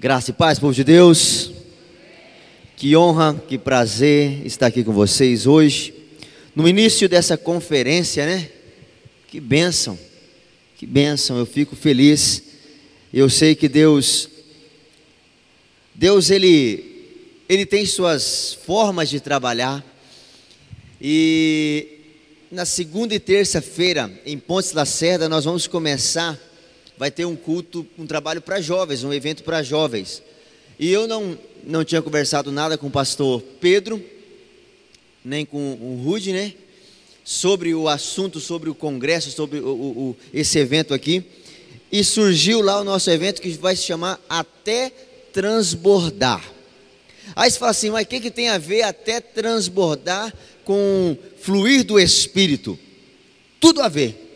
Graça e paz, povo de Deus. Que honra, que prazer estar aqui com vocês hoje. No início dessa conferência, né? Que bênção, que bênção. Eu fico feliz. Eu sei que Deus, Deus ele, ele tem suas formas de trabalhar. E na segunda e terça-feira, em Pontes Lacerda, nós vamos começar vai ter um culto, um trabalho para jovens, um evento para jovens. E eu não, não tinha conversado nada com o pastor Pedro, nem com o Rude, né? Sobre o assunto, sobre o congresso, sobre o, o, esse evento aqui. E surgiu lá o nosso evento que vai se chamar Até Transbordar. Aí você fala assim, mas o que, que tem a ver até transbordar com fluir do Espírito? Tudo a ver.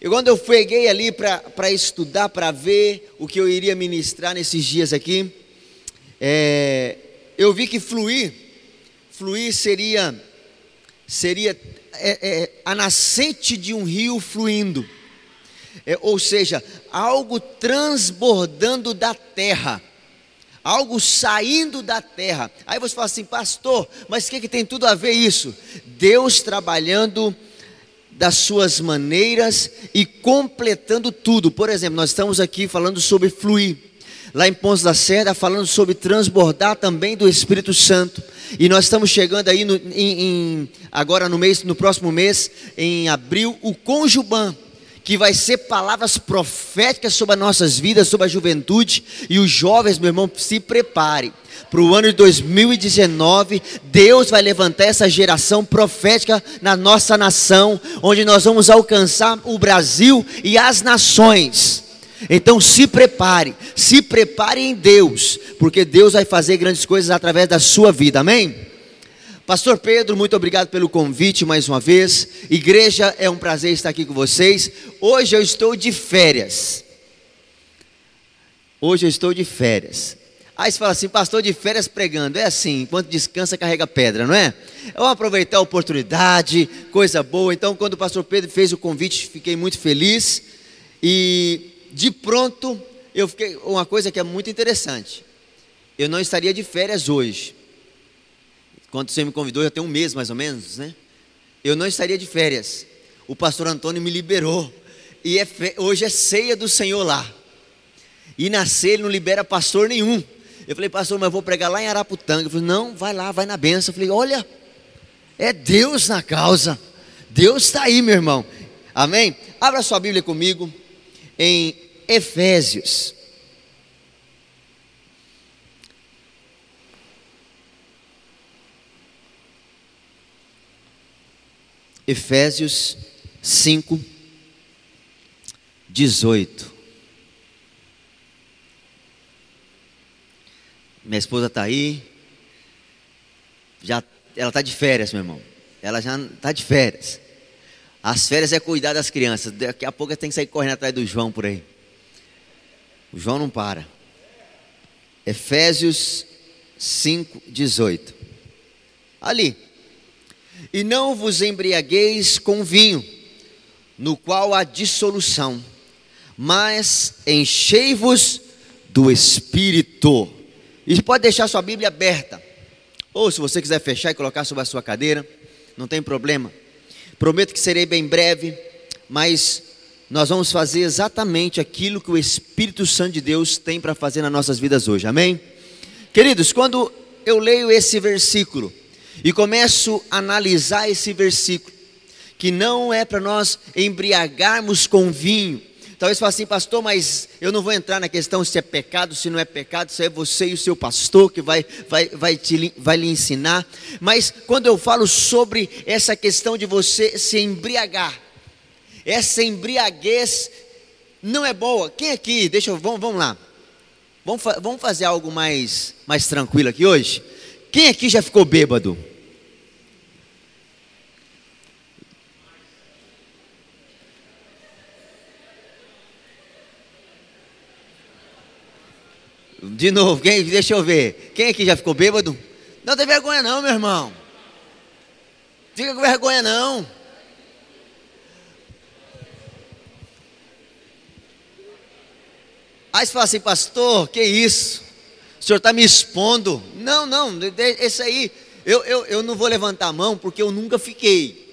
E quando eu peguei ali para estudar, para ver o que eu iria ministrar nesses dias aqui, é, eu vi que fluir, fluir seria, seria é, é, a nascente de um rio fluindo, é, ou seja, algo transbordando da terra, algo saindo da terra. Aí você fala assim, pastor, mas o que, que tem tudo a ver isso? Deus trabalhando das suas maneiras e completando tudo. Por exemplo, nós estamos aqui falando sobre fluir. Lá em Pontos da Serra, falando sobre transbordar também do Espírito Santo. E nós estamos chegando aí no, em, em, agora no mês, no próximo mês, em abril, o Conjuban que vai ser palavras proféticas sobre as nossas vidas, sobre a juventude e os jovens, meu irmão, se prepare. Para o ano de 2019, Deus vai levantar essa geração profética na nossa nação, onde nós vamos alcançar o Brasil e as nações. Então se prepare, se prepare em Deus, porque Deus vai fazer grandes coisas através da sua vida, amém? Pastor Pedro, muito obrigado pelo convite mais uma vez. Igreja, é um prazer estar aqui com vocês. Hoje eu estou de férias. Hoje eu estou de férias. Aí você fala assim, pastor de férias pregando. É assim, enquanto descansa, carrega pedra, não é? Eu aproveitar a oportunidade, coisa boa. Então, quando o pastor Pedro fez o convite, fiquei muito feliz. E de pronto, eu fiquei. Uma coisa que é muito interessante. Eu não estaria de férias hoje quando você me convidou, já tem um mês mais ou menos, né? Eu não estaria de férias. O pastor Antônio me liberou. E é fe... hoje é ceia do Senhor lá. E na ceia ele não libera pastor nenhum. Eu falei, pastor, mas eu vou pregar lá em Araputanga. Ele falou, não, vai lá, vai na benção. Eu falei, olha, é Deus na causa. Deus está aí, meu irmão. Amém? Abra sua Bíblia comigo em Efésios. Efésios 5, 18. Minha esposa está aí. Já, ela está de férias, meu irmão. Ela já está de férias. As férias é cuidar das crianças. Daqui a pouco tem que sair correndo atrás do João por aí. O João não para. Efésios 5, 18. Ali. E não vos embriagueis com vinho, no qual há dissolução, mas enchei-vos do Espírito. E pode deixar sua Bíblia aberta. Ou se você quiser fechar e colocar sobre a sua cadeira, não tem problema. Prometo que serei bem breve, mas nós vamos fazer exatamente aquilo que o Espírito Santo de Deus tem para fazer nas nossas vidas hoje. Amém? Queridos, quando eu leio esse versículo, e começo a analisar esse versículo, que não é para nós embriagarmos com vinho. Talvez fale assim, pastor, mas eu não vou entrar na questão se é pecado, se não é pecado, se é você e o seu pastor que vai, vai, vai, te, vai lhe ensinar. Mas quando eu falo sobre essa questão de você se embriagar, essa embriaguez não é boa. Quem aqui, deixa eu, vamos, vamos lá. Vamos, vamos fazer algo mais, mais tranquilo aqui hoje? Quem aqui já ficou bêbado? De novo, quem, deixa eu ver. Quem aqui já ficou bêbado? Não tem vergonha não, meu irmão. Fica com vergonha não. Aí você fala assim, pastor, que isso? O senhor está me expondo. Não, não, esse aí, eu, eu, eu não vou levantar a mão porque eu nunca fiquei.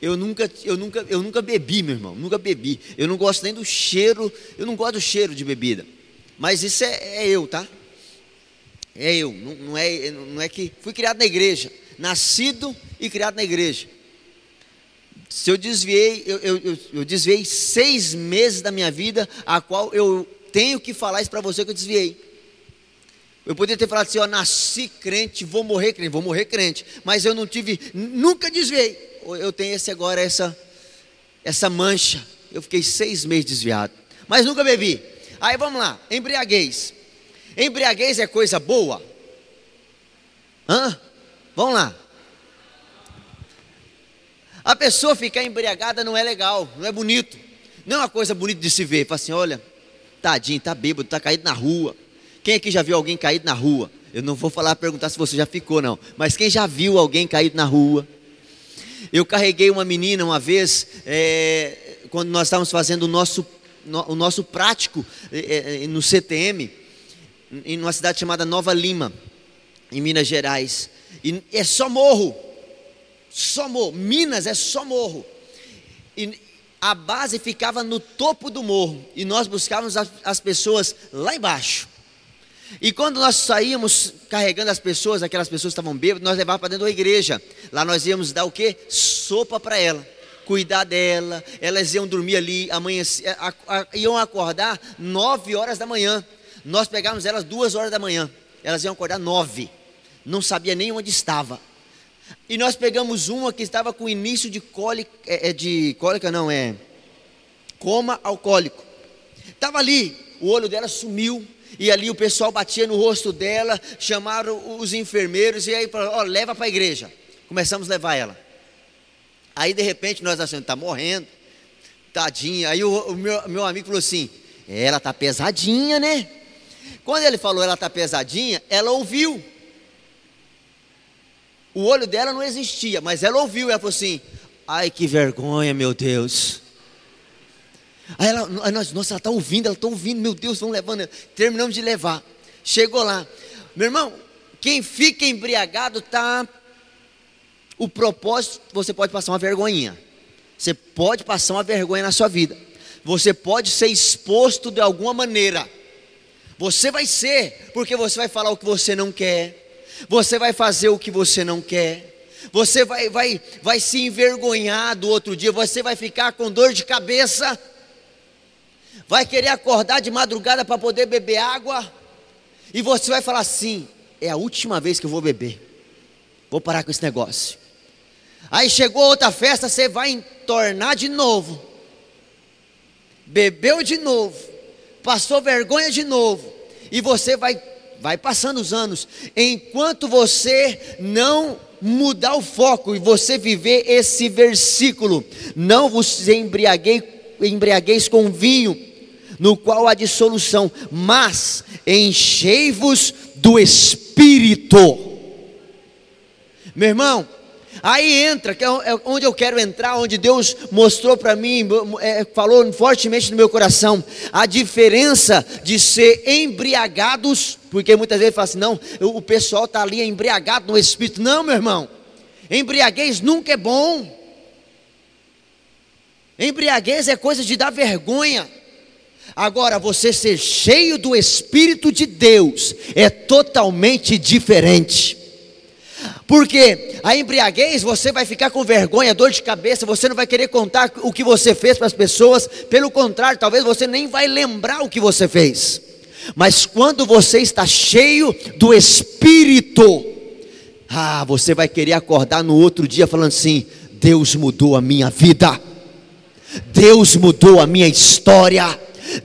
Eu nunca, eu, nunca, eu nunca bebi, meu irmão, nunca bebi. Eu não gosto nem do cheiro, eu não gosto do cheiro de bebida. Mas isso é, é eu, tá? É eu, não, não, é, não é que. Fui criado na igreja, nascido e criado na igreja. Se eu desviei, eu, eu, eu, eu desviei seis meses da minha vida, a qual eu tenho que falar isso para você que eu desviei. Eu poderia ter falado assim, ó, nasci crente, vou morrer crente, vou morrer crente, mas eu não tive, nunca desviei eu tenho esse agora, essa, essa mancha. Eu fiquei seis meses desviado, mas nunca bebi. Aí vamos lá, embriaguez. Embriaguez é coisa boa? Hã? Vamos lá. A pessoa ficar embriagada não é legal, não é bonito. Não é uma coisa bonita de se ver. Fala assim: olha, tadinho, tá bêbado, tá caído na rua. Quem aqui já viu alguém caído na rua? Eu não vou falar, perguntar se você já ficou, não. Mas quem já viu alguém caído na rua? Eu carreguei uma menina uma vez, é, quando nós estávamos fazendo o nosso, no, o nosso prático é, é no CTM, em uma cidade chamada Nova Lima, em Minas Gerais. E é só morro, só morro. Minas é só morro. E a base ficava no topo do morro e nós buscávamos as, as pessoas lá embaixo. E quando nós saíamos carregando as pessoas, aquelas pessoas estavam bêbadas, nós levávamos para dentro da igreja. Lá nós íamos dar o quê? Sopa para ela. Cuidar dela, elas iam dormir ali, amanhã, a, a, iam acordar nove horas da manhã. Nós pegávamos elas duas horas da manhã. Elas iam acordar nove. Não sabia nem onde estava. E nós pegamos uma que estava com início de cólica, é, é de cólica não, é coma alcoólico. Estava ali, o olho dela sumiu, e ali o pessoal batia no rosto dela, chamaram os enfermeiros e aí falaram, ó, leva para a igreja. Começamos a levar ela. Aí de repente nós achando, está morrendo, tadinha. Aí o, o meu, meu amigo falou assim, ela está pesadinha, né? Quando ele falou ela está pesadinha, ela ouviu. O olho dela não existia, mas ela ouviu. Ela falou assim: Ai que vergonha, meu Deus. Aí ela, nossa, ela está ouvindo, ela está ouvindo, meu Deus, vamos levando. Terminamos de levar. Chegou lá. Meu irmão, quem fica embriagado está. O propósito, você pode passar uma vergonhinha. Você pode passar uma vergonha na sua vida. Você pode ser exposto de alguma maneira. Você vai ser, porque você vai falar o que você não quer. Você vai fazer o que você não quer. Você vai, vai, vai se envergonhar do outro dia. Você vai ficar com dor de cabeça vai querer acordar de madrugada para poder beber água, e você vai falar assim: é a última vez que eu vou beber, vou parar com esse negócio. Aí chegou outra festa, você vai entornar de novo, bebeu de novo, passou vergonha de novo, e você vai, vai passando os anos, enquanto você não mudar o foco e você viver esse versículo, não vos embriaguei, embriagueis com vinho, no qual há dissolução, mas enchei-vos do Espírito. Meu irmão, aí entra, que é, é onde eu quero entrar, onde Deus mostrou para mim, é, falou fortemente no meu coração, a diferença de ser embriagados, porque muitas vezes fala assim, não, o pessoal está ali embriagado no Espírito. Não, meu irmão, embriaguez nunca é bom. Embriaguez é coisa de dar vergonha. Agora, você ser cheio do Espírito de Deus é totalmente diferente. Porque a embriaguez, você vai ficar com vergonha, dor de cabeça, você não vai querer contar o que você fez para as pessoas, pelo contrário, talvez você nem vai lembrar o que você fez. Mas quando você está cheio do Espírito, ah, você vai querer acordar no outro dia falando assim: Deus mudou a minha vida, Deus mudou a minha história.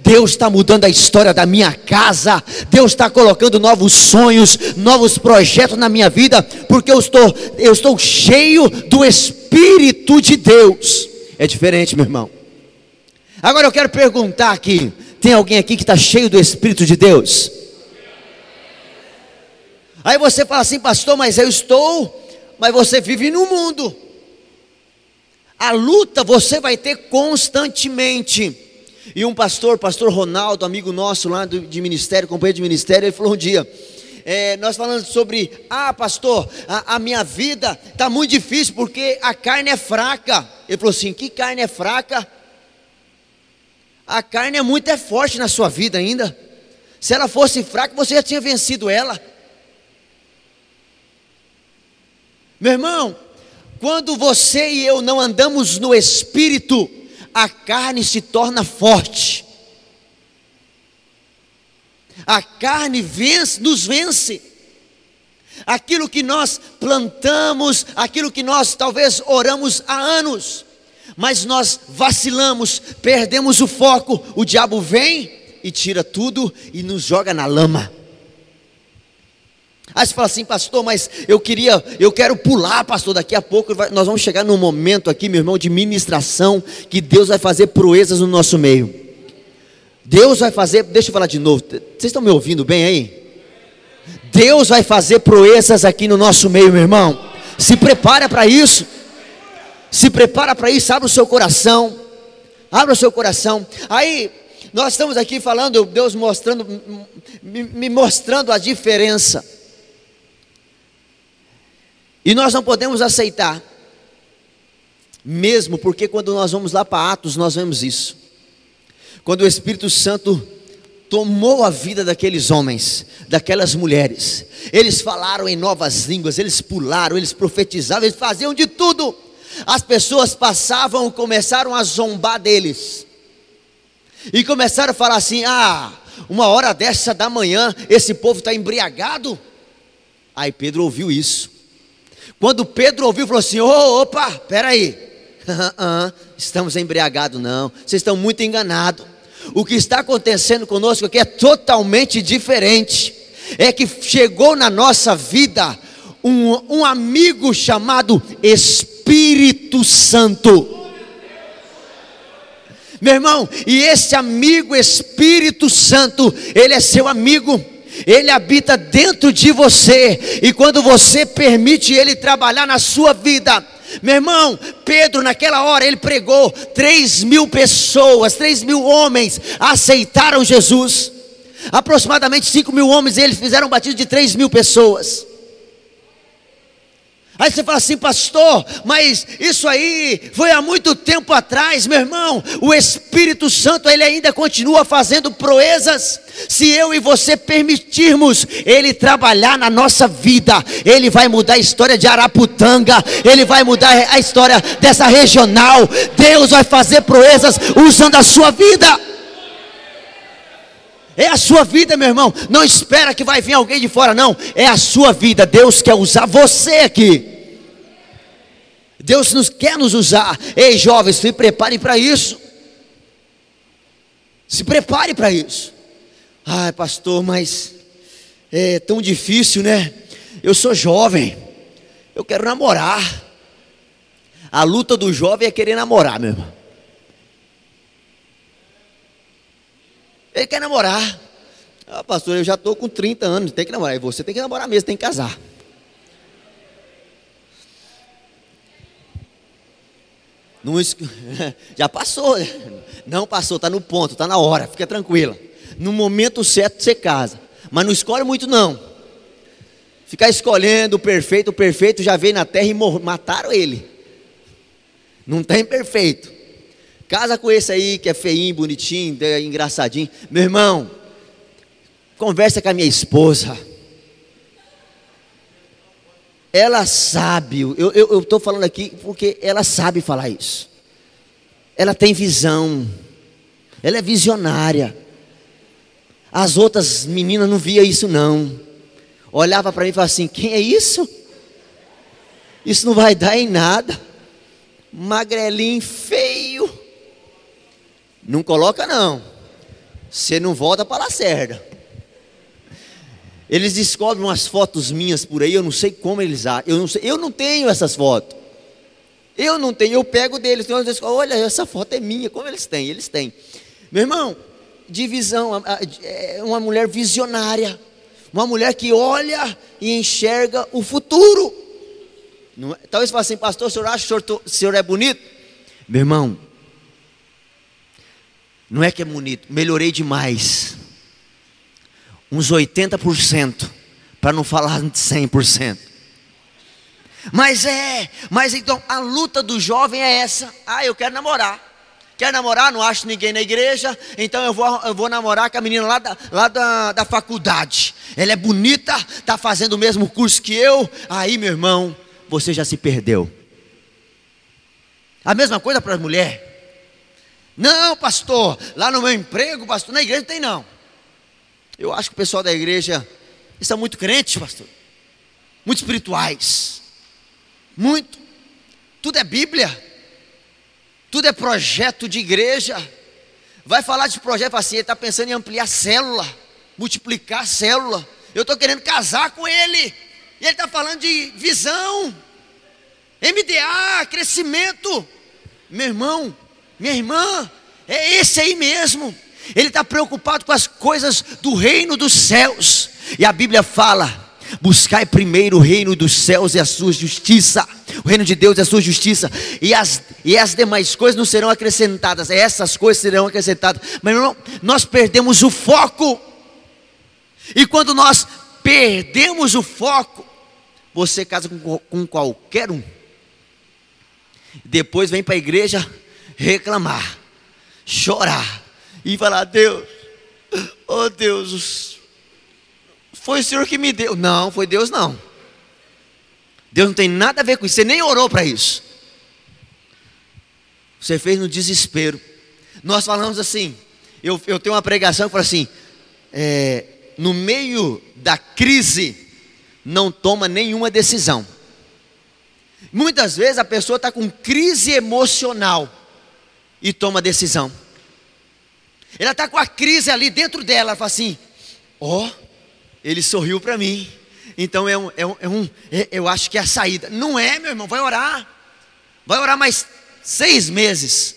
Deus está mudando a história da minha casa, Deus está colocando novos sonhos, novos projetos na minha vida, porque eu estou, eu estou cheio do Espírito de Deus. É diferente, meu irmão. Agora eu quero perguntar aqui: tem alguém aqui que está cheio do Espírito de Deus? Aí você fala assim, pastor, mas eu estou, mas você vive no mundo. A luta você vai ter constantemente. E um pastor, pastor Ronaldo, amigo nosso lá do, de ministério, companheiro de ministério, ele falou um dia: é, nós falando sobre, ah, pastor, a, a minha vida está muito difícil porque a carne é fraca. Ele falou assim: que carne é fraca? A carne é muito é forte na sua vida ainda. Se ela fosse fraca, você já tinha vencido ela. Meu irmão, quando você e eu não andamos no espírito, a carne se torna forte. A carne vence, nos vence. Aquilo que nós plantamos, aquilo que nós talvez oramos há anos, mas nós vacilamos, perdemos o foco, o diabo vem e tira tudo e nos joga na lama. Aí você fala assim, pastor, mas eu queria, eu quero pular, pastor. Daqui a pouco nós vamos chegar num momento aqui, meu irmão, de ministração, que Deus vai fazer proezas no nosso meio. Deus vai fazer, deixa eu falar de novo, vocês estão me ouvindo bem aí? Deus vai fazer proezas aqui no nosso meio, meu irmão. Se prepara para isso. Se prepara para isso, abre o seu coração. Abra o seu coração. Aí, nós estamos aqui falando, Deus mostrando, me mostrando a diferença. E nós não podemos aceitar, mesmo porque quando nós vamos lá para Atos, nós vemos isso. Quando o Espírito Santo tomou a vida daqueles homens, daquelas mulheres, eles falaram em novas línguas, eles pularam, eles profetizavam, eles faziam de tudo as pessoas passavam, começaram a zombar deles, e começaram a falar assim: ah, uma hora dessa da manhã, esse povo está embriagado. Aí Pedro ouviu isso. Quando Pedro ouviu, falou assim: oh, opa, peraí, estamos embriagados, não, vocês estão muito enganados. O que está acontecendo conosco aqui é totalmente diferente. É que chegou na nossa vida um, um amigo chamado Espírito Santo. Meu irmão, e esse amigo Espírito Santo, ele é seu amigo. Ele habita dentro de você, e quando você permite Ele trabalhar na sua vida, meu irmão, Pedro, naquela hora, ele pregou, 3 mil pessoas, 3 mil homens aceitaram Jesus, aproximadamente 5 mil homens, eles fizeram um batismo de 3 mil pessoas. Aí você fala assim, pastor, mas isso aí foi há muito tempo atrás, meu irmão. O Espírito Santo, ele ainda continua fazendo proezas. Se eu e você permitirmos ele trabalhar na nossa vida, ele vai mudar a história de Araputanga, ele vai mudar a história dessa regional. Deus vai fazer proezas usando a sua vida. É a sua vida, meu irmão. Não espera que vai vir alguém de fora, não. É a sua vida. Deus quer usar você aqui. Deus nos quer nos usar. Ei, jovens, se preparem para isso. Se prepare para isso. Ai, pastor, mas é tão difícil, né? Eu sou jovem. Eu quero namorar. A luta do jovem é querer namorar, meu irmão. Ele quer namorar. Ah, pastor, eu já estou com 30 anos, tem que namorar. E você tem que namorar mesmo, tem que casar. Não, já passou, não passou, está no ponto, está na hora, fica tranquila. No momento certo você casa, mas não escolhe muito não. Ficar escolhendo o perfeito, o perfeito já veio na terra e mataram ele. Não tem perfeito. Casa com esse aí que é feinho, bonitinho, engraçadinho. Meu irmão, conversa com a minha esposa. Ela sabe, eu estou falando aqui porque ela sabe falar isso. Ela tem visão, ela é visionária. As outras meninas não via isso não. Olhava para mim e falava assim: quem é isso? Isso não vai dar em nada. Magrelinho. Não coloca não. Você não volta para a Lacerda. Eles descobrem umas fotos minhas por aí, eu não sei como eles acham. Eu não, sei, eu não tenho essas fotos. Eu não tenho, eu pego deles. Tem vezes, olha, essa foto é minha. Como eles têm? Eles têm. Meu irmão, divisão, é uma mulher visionária. Uma mulher que olha e enxerga o futuro. Não, talvez você fale assim, pastor, o senhor acha que senhor, o senhor é bonito? Meu irmão, Não é que é bonito, melhorei demais. Uns 80%, para não falar 100%. Mas é, mas então a luta do jovem é essa. Ah, eu quero namorar. Quer namorar? Não acho ninguém na igreja, então eu vou, eu vou namorar com a menina lá, da, lá da, da faculdade. Ela é bonita, está fazendo o mesmo curso que eu. Aí, meu irmão, você já se perdeu. A mesma coisa para a mulher. Não, pastor, lá no meu emprego, pastor, na igreja não tem não. Eu acho que o pessoal da igreja está muito crente, pastor. Muito espirituais. Muito. Tudo é Bíblia. Tudo é projeto de igreja. Vai falar de projeto assim, ele está pensando em ampliar célula, multiplicar célula. Eu estou querendo casar com ele. E ele está falando de visão, MDA, crescimento. Meu irmão, minha irmã, é esse aí mesmo. Ele está preocupado com as coisas do reino dos céus. E a Bíblia fala Buscai primeiro o reino dos céus e a sua justiça. O reino de Deus é a sua justiça. E as, e as demais coisas não serão acrescentadas. Essas coisas serão acrescentadas. Mas não, nós perdemos o foco. E quando nós perdemos o foco, você casa com, com qualquer um. Depois vem para a igreja reclamar, chorar e falar: Deus, oh Deus, foi o Senhor que me deu. Não, foi Deus não. Deus não tem nada a ver com isso. Você nem orou para isso. Você fez no desespero. Nós falamos assim. Eu, eu tenho uma pregação que fala assim: é, no meio da crise, não toma nenhuma decisão. Muitas vezes a pessoa está com crise emocional e toma decisão. Ela está com a crise ali dentro dela, ela fala assim: ó. Oh, ele sorriu para mim. Então é um, é um, é um é, eu acho que é a saída. Não é, meu irmão, vai orar. Vai orar mais seis meses.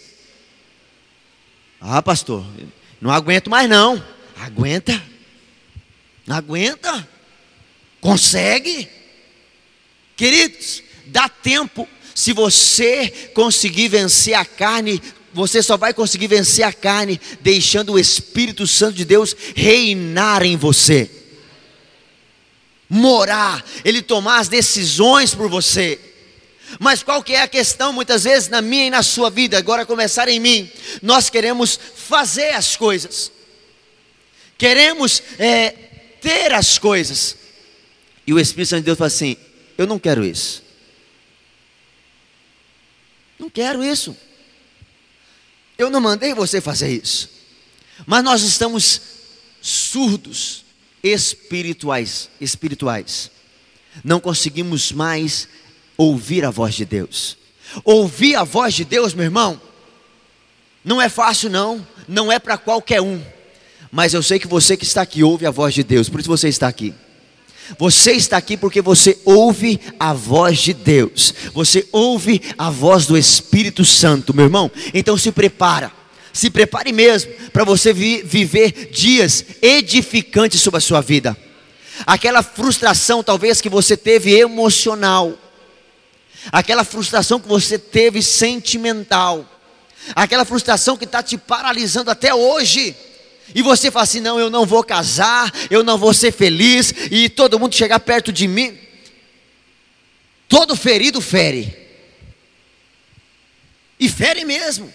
Ah, pastor, não aguento mais não. Aguenta. Aguenta. Consegue. Queridos, dá tempo. Se você conseguir vencer a carne, você só vai conseguir vencer a carne deixando o Espírito Santo de Deus reinar em você morar, Ele tomar as decisões por você. Mas qual que é a questão muitas vezes na minha e na sua vida? Agora começar em mim. Nós queremos fazer as coisas, queremos é, ter as coisas. E o Espírito Santo de Deus fala assim: Eu não quero isso. Não quero isso. Eu não mandei você fazer isso. Mas nós estamos surdos espirituais, espirituais. Não conseguimos mais ouvir a voz de Deus. Ouvir a voz de Deus, meu irmão, não é fácil não, não é para qualquer um. Mas eu sei que você que está aqui ouve a voz de Deus, por isso você está aqui. Você está aqui porque você ouve a voz de Deus. Você ouve a voz do Espírito Santo, meu irmão. Então se prepara se prepare mesmo para você vi viver dias edificantes sobre a sua vida. Aquela frustração, talvez, que você teve emocional, aquela frustração que você teve sentimental, aquela frustração que está te paralisando até hoje. E você fala assim: não, eu não vou casar, eu não vou ser feliz, e todo mundo chegar perto de mim. Todo ferido fere, e fere mesmo.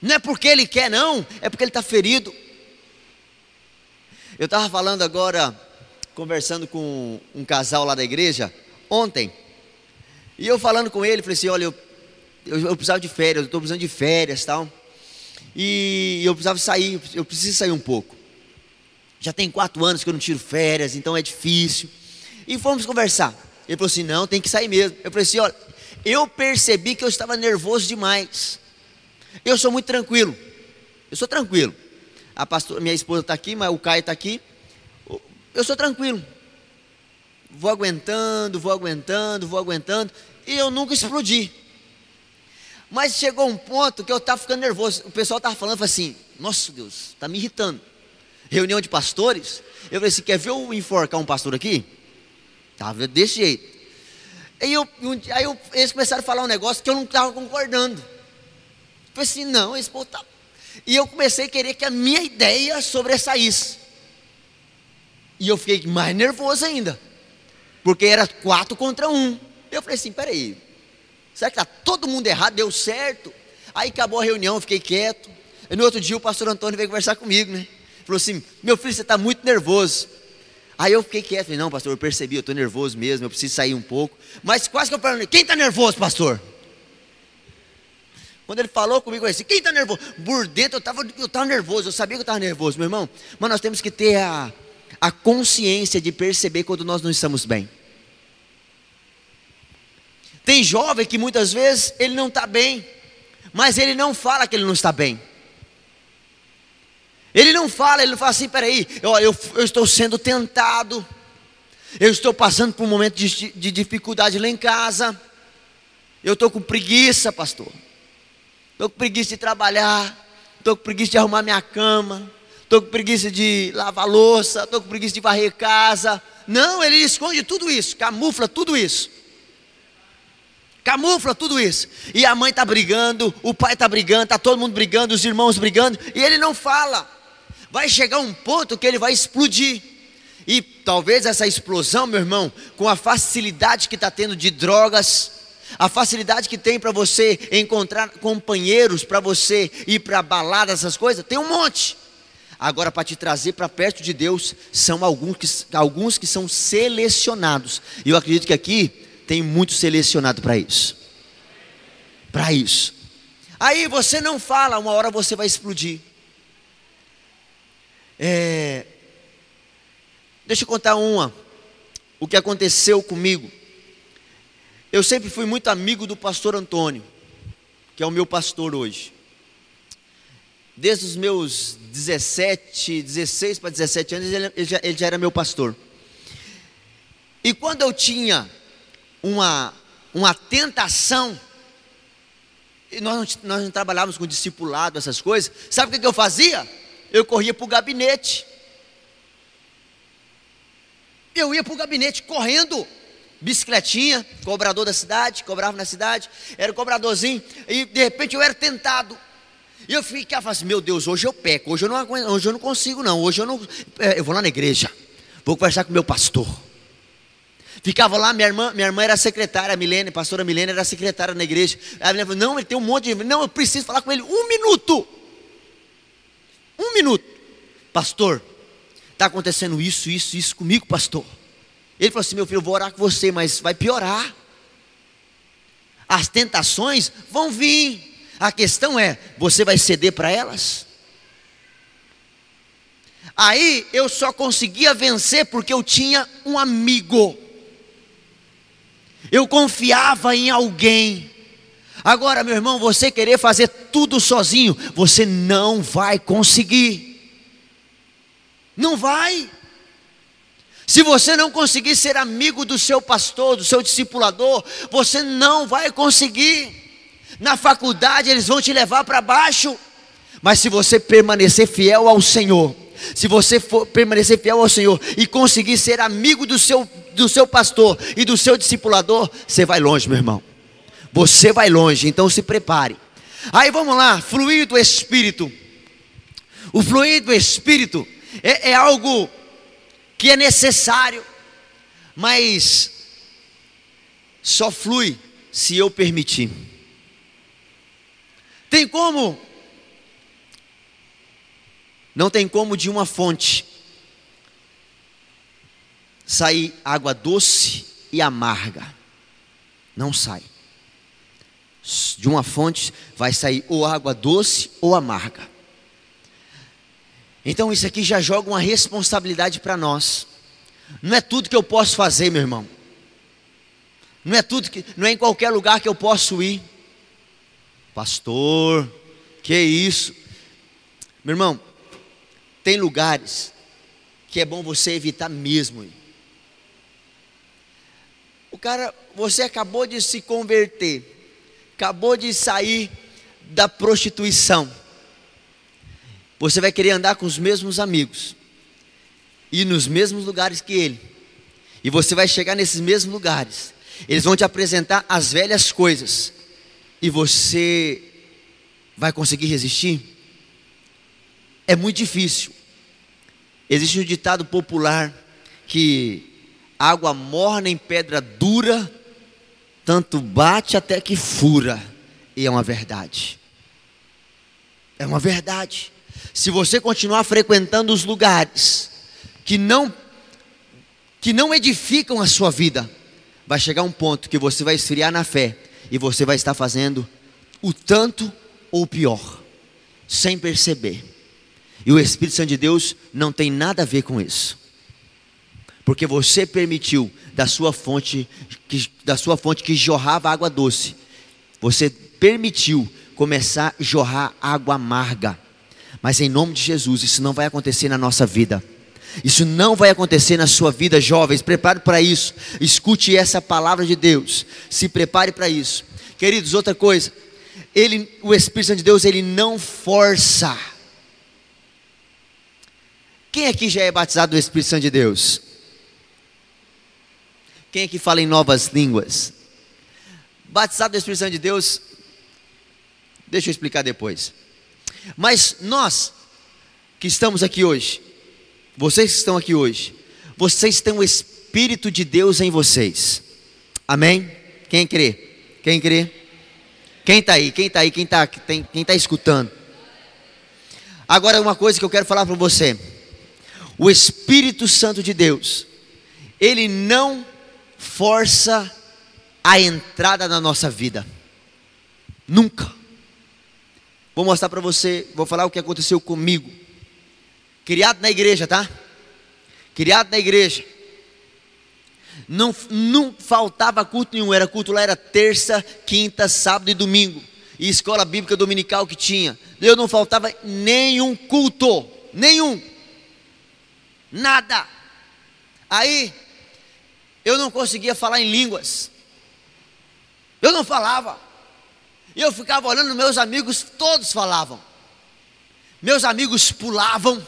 Não é porque ele quer, não, é porque ele está ferido. Eu estava falando agora, conversando com um casal lá da igreja, ontem, e eu falando com ele, falei assim: olha, eu, eu, eu precisava de férias, eu estou precisando de férias tal, e eu precisava sair, eu preciso sair um pouco. Já tem quatro anos que eu não tiro férias, então é difícil. E fomos conversar. Ele falou assim: não, tem que sair mesmo. Eu falei assim: olha, eu percebi que eu estava nervoso demais. Eu sou muito tranquilo. Eu sou tranquilo. A pastora, minha esposa está aqui, mas o Caio está aqui. Eu sou tranquilo. Vou aguentando, vou aguentando, vou aguentando. E eu nunca explodi. Mas chegou um ponto que eu estava ficando nervoso. O pessoal estava falando assim: Nossa Deus, está me irritando. Reunião de pastores. Eu falei assim: Quer ver eu enforcar um pastor aqui? Estava desse jeito. Aí, eu, aí eu, eles começaram a falar um negócio que eu não estava concordando. Falei assim, não, esse povo tá. E eu comecei a querer que a minha ideia sobressaísse. E eu fiquei mais nervoso ainda. Porque era quatro contra um. Eu falei assim: peraí, será que está todo mundo errado? Deu certo? Aí acabou a reunião, eu fiquei quieto. E no outro dia o pastor Antônio veio conversar comigo, né? Falou assim: meu filho, você está muito nervoso. Aí eu fiquei quieto, falei, não, pastor, eu percebi, eu estou nervoso mesmo, eu preciso sair um pouco. Mas quase que eu falei, quem está nervoso, pastor? Quando ele falou comigo assim, quem está nervoso? Por dentro eu estava eu tava nervoso, eu sabia que eu estava nervoso, meu irmão. Mas nós temos que ter a, a consciência de perceber quando nós não estamos bem. Tem jovem que muitas vezes ele não está bem, mas ele não fala que ele não está bem. Ele não fala, ele não fala assim, peraí, eu, eu, eu estou sendo tentado, eu estou passando por um momento de, de dificuldade lá em casa, eu estou com preguiça, pastor, estou com preguiça de trabalhar, estou com preguiça de arrumar minha cama, estou com preguiça de lavar louça, estou com preguiça de varrer casa. Não, ele esconde tudo isso, camufla tudo isso. Camufla tudo isso. E a mãe está brigando, o pai está brigando, está todo mundo brigando, os irmãos brigando, e ele não fala vai chegar um ponto que ele vai explodir. E talvez essa explosão, meu irmão, com a facilidade que está tendo de drogas, a facilidade que tem para você encontrar companheiros, para você ir para balada, essas coisas, tem um monte. Agora, para te trazer para perto de Deus, são alguns que, alguns que são selecionados. E eu acredito que aqui tem muito selecionado para isso. Para isso. Aí você não fala, uma hora você vai explodir. É, deixa eu contar uma. O que aconteceu comigo. Eu sempre fui muito amigo do pastor Antônio, que é o meu pastor hoje. Desde os meus 17, 16 para 17 anos, ele, já, ele já era meu pastor. E quando eu tinha uma, uma tentação, nós não, nós não trabalhávamos com discipulado, essas coisas, sabe o que, eu fazia? eu corria para o gabinete. Eu ia para o gabinete correndo, bicicletinha, cobrador da cidade, cobrava na cidade, era cobradorzinho, e de repente eu era tentado. E eu ficava assim, meu Deus, hoje eu peco, hoje eu não hoje eu não consigo não, hoje eu não, é, eu vou lá na igreja, vou conversar com meu pastor. Ficava lá, minha irmã, minha irmã era secretária, a Milene, pastora Milene era secretária na igreja. A Milene falou, não, ele tem um monte de. Não, eu preciso falar com ele um minuto. Um minuto. Pastor, está acontecendo isso, isso, isso comigo, pastor. Ele falou assim: meu filho, eu vou orar com você, mas vai piorar. As tentações vão vir. A questão é: você vai ceder para elas? Aí eu só conseguia vencer porque eu tinha um amigo. Eu confiava em alguém. Agora, meu irmão, você querer fazer tudo sozinho, você não vai conseguir. Não vai. Se você não conseguir ser amigo do seu pastor, do seu discipulador, você não vai conseguir. Na faculdade eles vão te levar para baixo. Mas se você permanecer fiel ao Senhor, se você for permanecer fiel ao Senhor e conseguir ser amigo do seu, do seu pastor e do seu discipulador, você vai longe, meu irmão. Você vai longe, então se prepare. Aí vamos lá, fluir do Espírito. O fluir do Espírito é, é algo que é necessário, mas só flui se eu permitir. Tem como? Não tem como de uma fonte sair água doce e amarga. Não sai de uma fonte vai sair ou água doce ou amarga. Então isso aqui já joga uma responsabilidade para nós. Não é tudo que eu posso fazer, meu irmão. Não é tudo que, não é em qualquer lugar que eu posso ir. Pastor, que isso? Meu irmão, tem lugares que é bom você evitar mesmo. O cara, você acabou de se converter acabou de sair da prostituição. Você vai querer andar com os mesmos amigos, e nos mesmos lugares que ele, e você vai chegar nesses mesmos lugares. Eles vão te apresentar as velhas coisas, e você vai conseguir resistir? é muito difícil. Existe um ditado popular que água morna em pedra dura, tanto bate até que fura, e é uma verdade. É uma verdade. Se você continuar frequentando os lugares que não que não edificam a sua vida, vai chegar um ponto que você vai esfriar na fé e você vai estar fazendo o tanto ou pior, sem perceber. E o Espírito Santo de Deus não tem nada a ver com isso. Porque você permitiu da sua fonte que, da sua fonte que jorrava água doce. Você permitiu começar a jorrar água amarga. Mas em nome de Jesus, isso não vai acontecer na nossa vida. Isso não vai acontecer na sua vida, jovens. Prepare para isso. Escute essa palavra de Deus. Se prepare para isso. Queridos, outra coisa. Ele, o Espírito Santo de Deus, ele não força. Quem aqui já é batizado no Espírito Santo de Deus? Quem aqui fala em novas línguas? Batizado no Espírito Santo de Deus, deixa eu explicar depois. Mas nós que estamos aqui hoje, vocês que estão aqui hoje, vocês têm o Espírito de Deus em vocês. Amém? Quem crê? Quem crê? Quem está aí? Quem está aí? Quem está quem tá escutando? Agora uma coisa que eu quero falar para você. O Espírito Santo de Deus, ele não força a entrada na nossa vida. Nunca. Vou mostrar para você, vou falar o que aconteceu comigo. Criado na igreja, tá? Criado na igreja. Não, não faltava culto nenhum, era culto lá, era terça, quinta, sábado e domingo. E escola bíblica dominical que tinha. Eu não faltava nenhum culto, nenhum. Nada. Aí, eu não conseguia falar em línguas. Eu não falava. E eu ficava olhando, meus amigos todos falavam. Meus amigos pulavam.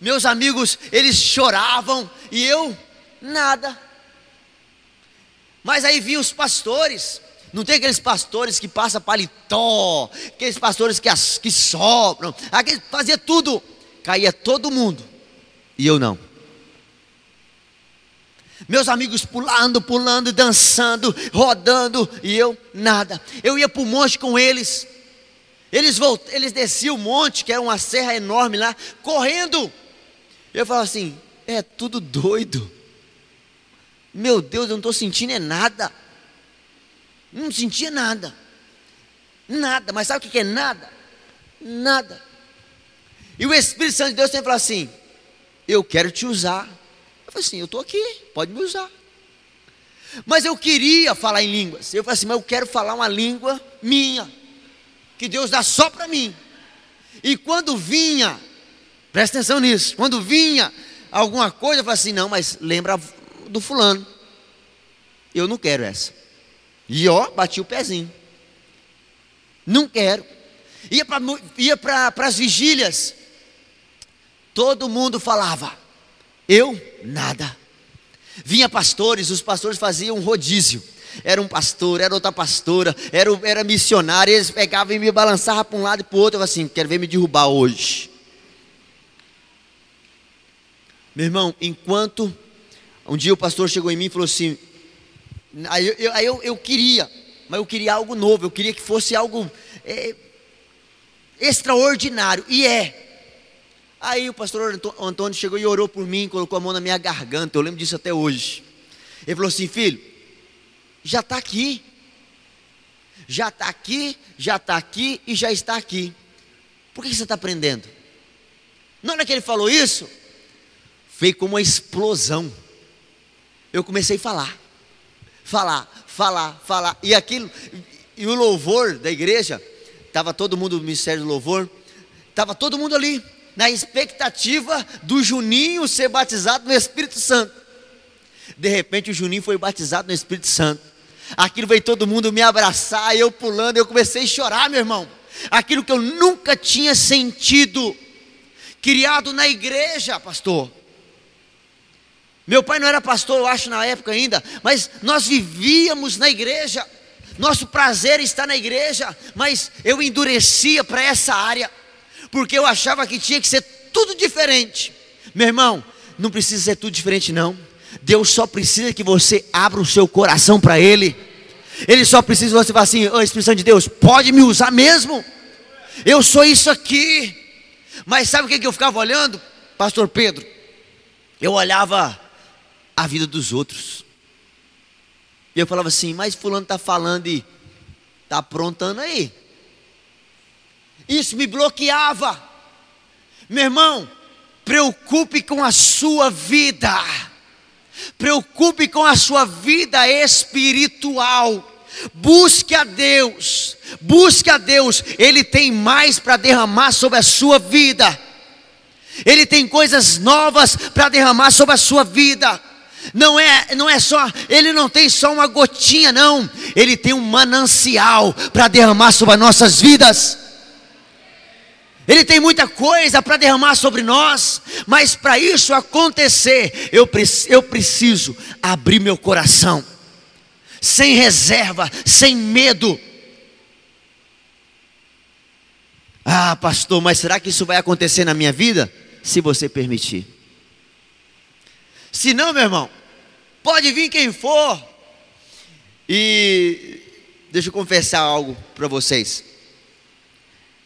Meus amigos, eles choravam. E eu, nada. Mas aí vinham os pastores. Não tem aqueles pastores que passam paletó, aqueles pastores que, as, que sopram, aqueles fazia tudo. Caía todo mundo. E eu não. Meus amigos pulando, pulando, dançando, rodando, e eu nada. Eu ia para o monte com eles. Eles, volt... eles desciam o monte, que era uma serra enorme lá, correndo. Eu falava assim: é tudo doido. Meu Deus, eu não estou sentindo é nada. Não sentia nada. Nada. Mas sabe o que é nada? Nada. E o Espírito Santo de Deus sempre fala assim: Eu quero te usar. Falei assim: Eu estou aqui, pode me usar. Mas eu queria falar em línguas. Eu falei assim: Mas eu quero falar uma língua minha, que Deus dá só para mim. E quando vinha, presta atenção nisso, quando vinha alguma coisa, eu falei assim: Não, mas lembra do fulano. Eu não quero essa. E ó, bati o pezinho. Não quero. Ia para ia as vigílias. Todo mundo falava. Eu, nada. Vinha pastores, os pastores faziam um rodízio. Era um pastor, era outra pastora, era, era missionário. Eles pegavam e me balançavam para um lado e para o outro. Eu assim: quero ver me derrubar hoje. Meu irmão, enquanto um dia o pastor chegou em mim e falou assim: aí eu, aí eu, eu queria, mas eu queria algo novo, eu queria que fosse algo é, extraordinário, e é. Aí o pastor Antônio chegou e orou por mim, colocou a mão na minha garganta, eu lembro disso até hoje. Ele falou assim: filho, já está aqui, já está aqui, já está aqui e já está aqui. Por que você está aprendendo? Na hora que ele falou isso, veio como uma explosão eu comecei a falar, falar, falar, falar. E aquilo, e o louvor da igreja, estava todo mundo no Ministério do Louvor, estava todo mundo ali, na expectativa do Juninho ser batizado no Espírito Santo. De repente o Juninho foi batizado no Espírito Santo. Aquilo veio todo mundo me abraçar, eu pulando, eu comecei a chorar, meu irmão. Aquilo que eu nunca tinha sentido, criado na igreja, pastor. Meu pai não era pastor, eu acho, na época ainda, mas nós vivíamos na igreja. Nosso prazer está na igreja, mas eu endurecia para essa área, porque eu achava que tinha que ser tudo diferente. Meu irmão, não precisa ser tudo diferente, não. Deus só precisa que você abra o seu coração para Ele. Ele só precisa que você falar assim: oh, Espírito Santo de Deus, pode me usar mesmo? Eu sou isso aqui. Mas sabe o que eu ficava olhando, Pastor Pedro? Eu olhava a vida dos outros. E eu falava assim: Mas Fulano está falando e está aprontando aí. Isso me bloqueava. Meu irmão, preocupe com a sua vida. Preocupe com a sua vida espiritual. Busque a Deus. Busque a Deus. Ele tem mais para derramar sobre a sua vida. Ele tem coisas novas para derramar sobre a sua vida. Não é, não é só, ele não tem só uma gotinha, não. Ele tem um manancial para derramar sobre as nossas vidas. Ele tem muita coisa para derramar sobre nós, mas para isso acontecer, eu, eu preciso abrir meu coração, sem reserva, sem medo. Ah, pastor, mas será que isso vai acontecer na minha vida? Se você permitir. Se não, meu irmão, pode vir quem for. E deixa eu confessar algo para vocês.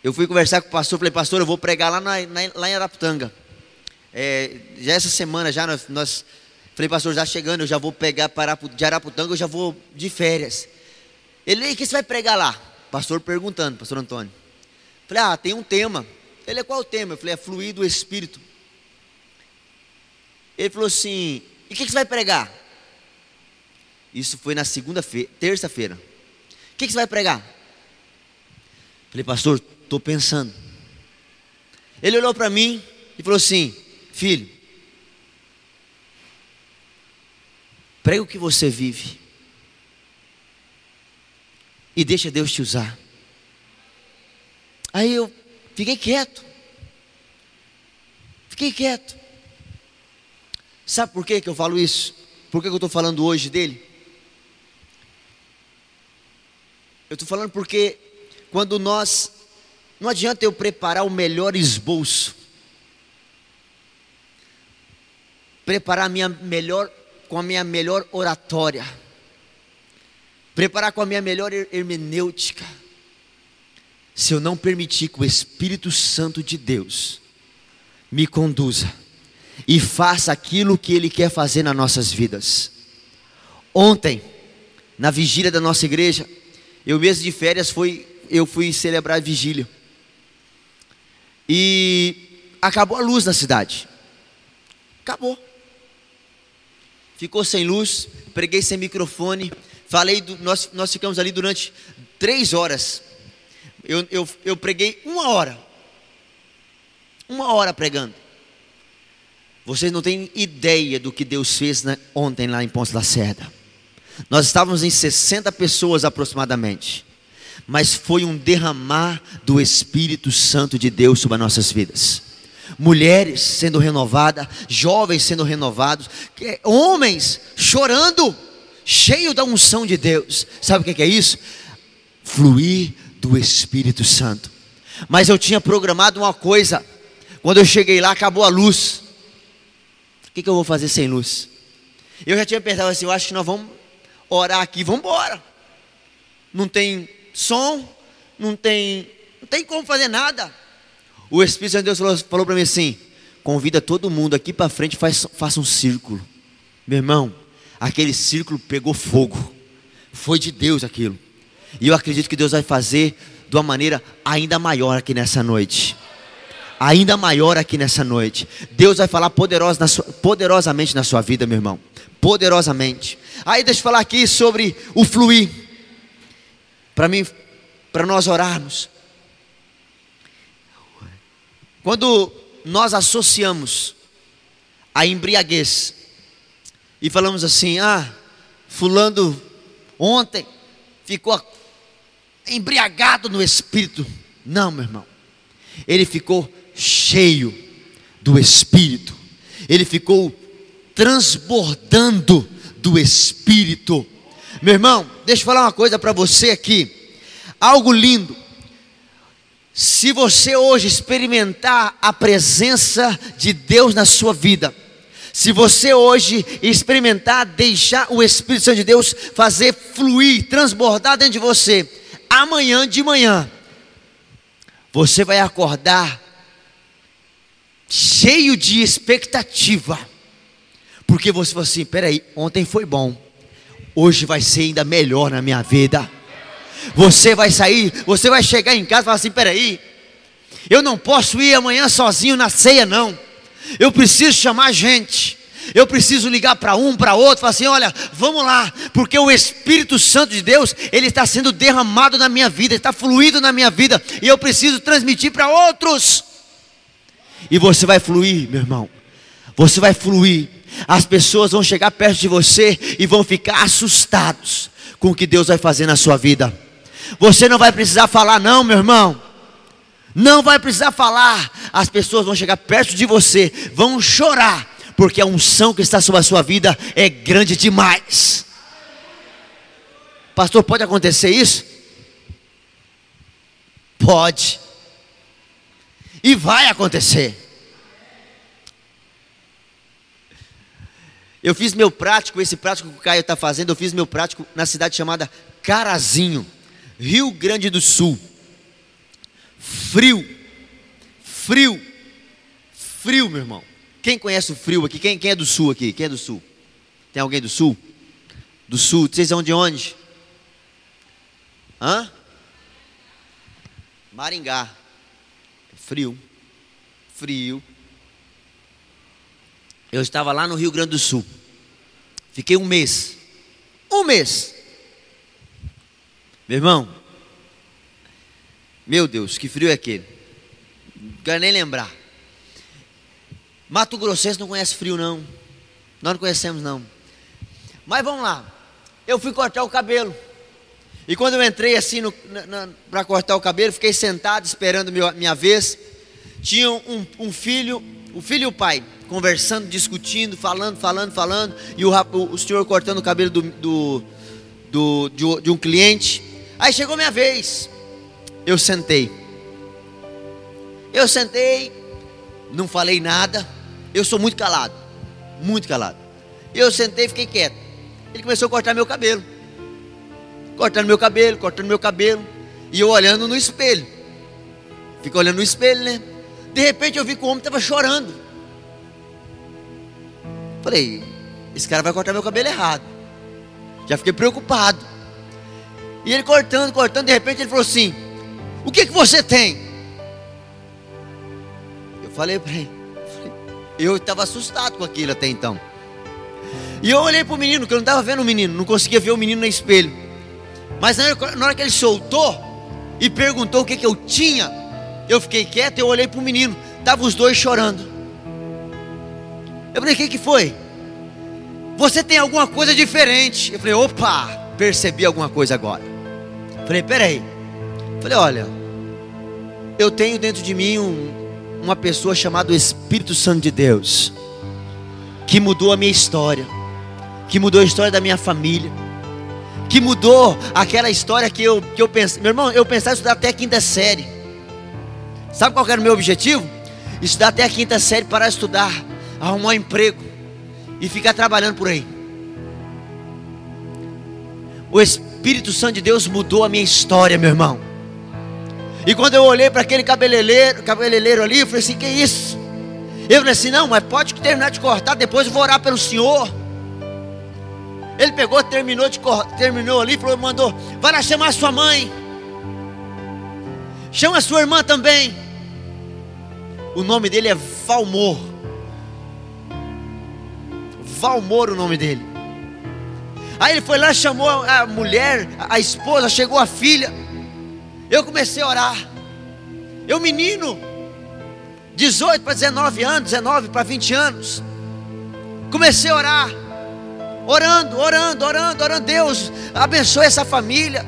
Eu fui conversar com o pastor, falei, pastor, eu vou pregar lá, na, na, lá em Araputanga. É, já essa semana, já nós, nós, falei, pastor, já chegando, eu já vou pegar para de Araputanga, eu já vou de férias. Ele, o que você vai pregar lá? Pastor perguntando, pastor Antônio. Falei, ah, tem um tema. Ele, qual é o tema? Eu falei, é fluir do Espírito. Ele falou assim, e o que, que você vai pregar? Isso foi na segunda-feira, terça-feira. O que, que você vai pregar? Falei, pastor, Estou pensando. Ele olhou para mim e falou assim: Filho, prega o que você vive e deixa Deus te usar. Aí eu fiquei quieto. Fiquei quieto. Sabe por que, que eu falo isso? Por que, que eu estou falando hoje dele? Eu estou falando porque quando nós não adianta eu preparar o melhor esboço, preparar a minha melhor, com a minha melhor oratória, preparar com a minha melhor hermenêutica, se eu não permitir que o Espírito Santo de Deus me conduza e faça aquilo que Ele quer fazer nas nossas vidas. Ontem, na vigília da nossa igreja, eu mesmo de férias fui, eu fui celebrar a vigília. E acabou a luz na cidade. Acabou. Ficou sem luz, preguei sem microfone. Falei, do, nós, nós ficamos ali durante três horas. Eu, eu, eu preguei uma hora. Uma hora pregando. Vocês não têm ideia do que Deus fez né, ontem lá em Ponte da Serra. Nós estávamos em 60 pessoas aproximadamente mas foi um derramar do Espírito Santo de Deus sobre as nossas vidas. Mulheres sendo renovadas, jovens sendo renovados, homens chorando, cheio da unção de Deus. Sabe o que é isso? Fluir do Espírito Santo. Mas eu tinha programado uma coisa, quando eu cheguei lá, acabou a luz. O que, eu vou fazer sem luz? Eu já tinha pensado assim: eu acho que nós vamos orar aqui, vamos embora. Não tem som, não tem, não tem como fazer nada. O Espírito Santo de Deus falou, falou para mim assim: convida todo mundo aqui para frente, faz, faça um círculo. Meu irmão, aquele círculo pegou fogo. Foi de Deus aquilo. E eu acredito que Deus vai fazer de uma maneira ainda maior aqui nessa noite. Ainda maior aqui nessa noite. Deus vai falar na sua, poderosamente na sua vida, meu irmão. Poderosamente. Aí deixa eu falar aqui sobre o fluir para mim, para nós orarmos. Quando nós associamos a embriaguez e falamos assim: ah, Fulano ontem ficou embriagado no espírito. Não, meu irmão, ele ficou cheio do espírito, ele ficou transbordando do espírito. Meu irmão, deixa eu falar uma coisa para você aqui. Algo lindo. Se você hoje experimentar a presença de Deus na sua vida, se você hoje experimentar deixar o Espírito Santo de Deus fazer fluir, transbordar dentro de você, amanhã de manhã, você vai acordar cheio de expectativa, porque você falou assim: peraí, ontem foi bom, hoje vai ser ainda melhor na minha vida. Você vai sair, você vai chegar em casa e falar assim: peraí, eu não posso ir amanhã sozinho na ceia, não. Eu preciso chamar gente. Eu preciso ligar para um, para outro, falar assim: olha, vamos lá, porque o Espírito Santo de Deus, ele está sendo derramado na minha vida, está fluindo na minha vida, e eu preciso transmitir para outros. E você vai fluir, meu irmão. Você vai fluir. As pessoas vão chegar perto de você e vão ficar assustados com o que Deus vai fazer na sua vida. Você não vai precisar falar, não, meu irmão. Não vai precisar falar. As pessoas vão chegar perto de você, vão chorar, porque a unção que está sobre a sua vida é grande demais. Pastor, pode acontecer isso? Pode. E vai acontecer. Eu fiz meu prático, esse prático que o Caio está fazendo, eu fiz meu prático na cidade chamada Carazinho, Rio Grande do Sul. Frio, frio, frio, meu irmão. Quem conhece o frio aqui? Quem, quem é do sul aqui? Quem é do sul? Tem alguém do sul? Do sul, vocês são de onde? Hã? Maringá. Frio, frio. Eu estava lá no Rio Grande do Sul. Fiquei um mês. Um mês. Meu irmão. Meu Deus, que frio é aquele. Não quero nem lembrar. Mato Grossense não conhece frio, não. Nós não conhecemos, não. Mas vamos lá. Eu fui cortar o cabelo. E quando eu entrei assim para cortar o cabelo, fiquei sentado esperando minha, minha vez. Tinha um, um filho, o filho e o pai conversando, discutindo, falando, falando, falando, e o, o, senhor cortando o cabelo do, do, do de, de um cliente. Aí chegou minha vez, eu sentei. Eu sentei, não falei nada, eu sou muito calado, muito calado. Eu sentei fiquei quieto. Ele começou a cortar meu cabelo, cortando meu cabelo, cortando meu cabelo, e eu olhando no espelho. Fico olhando no espelho, né? De repente eu vi que o homem estava chorando. Falei, esse cara vai cortar meu cabelo errado. Já fiquei preocupado. E ele cortando, cortando, de repente ele falou assim: O que que você tem? Eu falei para ele, eu estava assustado com aquilo até então. E eu olhei para o menino, que eu não estava vendo o menino, não conseguia ver o menino no espelho. Mas na hora, na hora que ele soltou e perguntou o que, que eu tinha, eu fiquei quieto e eu olhei para o menino. Estavam os dois chorando. Eu falei, o que, que foi? Você tem alguma coisa diferente. Eu falei, opa, percebi alguma coisa agora. Eu falei, peraí. Eu falei, olha, eu tenho dentro de mim um, uma pessoa chamada Espírito Santo de Deus, que mudou a minha história, que mudou a história da minha família, que mudou aquela história que eu, que eu pensei. Meu irmão, eu pensava em estudar até a quinta série. Sabe qual era o meu objetivo? Estudar até a quinta série para estudar arrumar um emprego e ficar trabalhando por aí. O Espírito Santo de Deus mudou a minha história, meu irmão. E quando eu olhei para aquele cabeleireiro, cabeleireiro ali, eu falei assim: que isso? Eu falei assim: não, mas pode terminar de cortar, depois eu vou orar pelo Senhor. Ele pegou, terminou de terminou ali, falou, mandou, vai lá chamar sua mãe. Chama a sua irmã também. O nome dele é Valmor. Valmor o nome dele. Aí ele foi lá, chamou a mulher, a esposa, chegou a filha. Eu comecei a orar. Eu, menino, 18 para 19 anos, 19 para 20 anos. Comecei a orar. Orando, orando, orando, orando. Deus, abençoe essa família.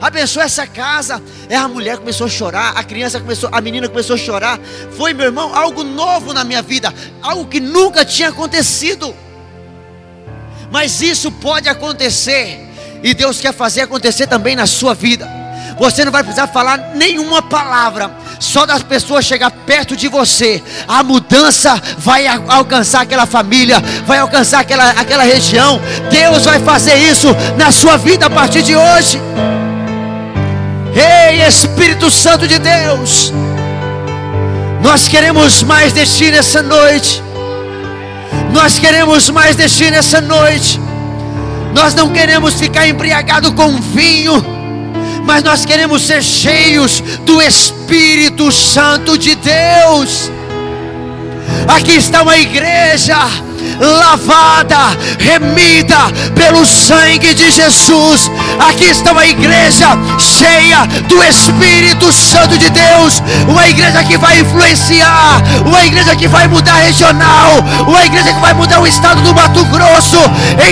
Abençoe essa casa. É a mulher começou a chorar, a criança começou, a menina começou a chorar. Foi, meu irmão, algo novo na minha vida, algo que nunca tinha acontecido. Mas isso pode acontecer, e Deus quer fazer acontecer também na sua vida. Você não vai precisar falar nenhuma palavra. Só das pessoas chegar perto de você, a mudança vai alcançar aquela família, vai alcançar aquela, aquela região. Deus vai fazer isso na sua vida a partir de hoje. Ei, Espírito Santo de Deus, nós queremos mais de Ti nessa noite. Nós queremos mais de Ti nessa noite. Nós não queremos ficar embriagado com vinho, mas nós queremos ser cheios do Espírito Santo de Deus. Aqui está uma igreja lavada, remida pelo sangue de Jesus. Aqui está uma igreja cheia do Espírito Santo de Deus, uma igreja que vai influenciar, uma igreja que vai mudar regional, uma igreja que vai mudar o estado do Mato Grosso.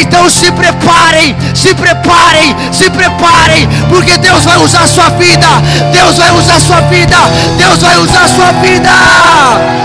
Então se preparem, se preparem, se preparem, porque Deus vai usar a sua vida, Deus vai usar a sua vida, Deus vai usar a sua vida.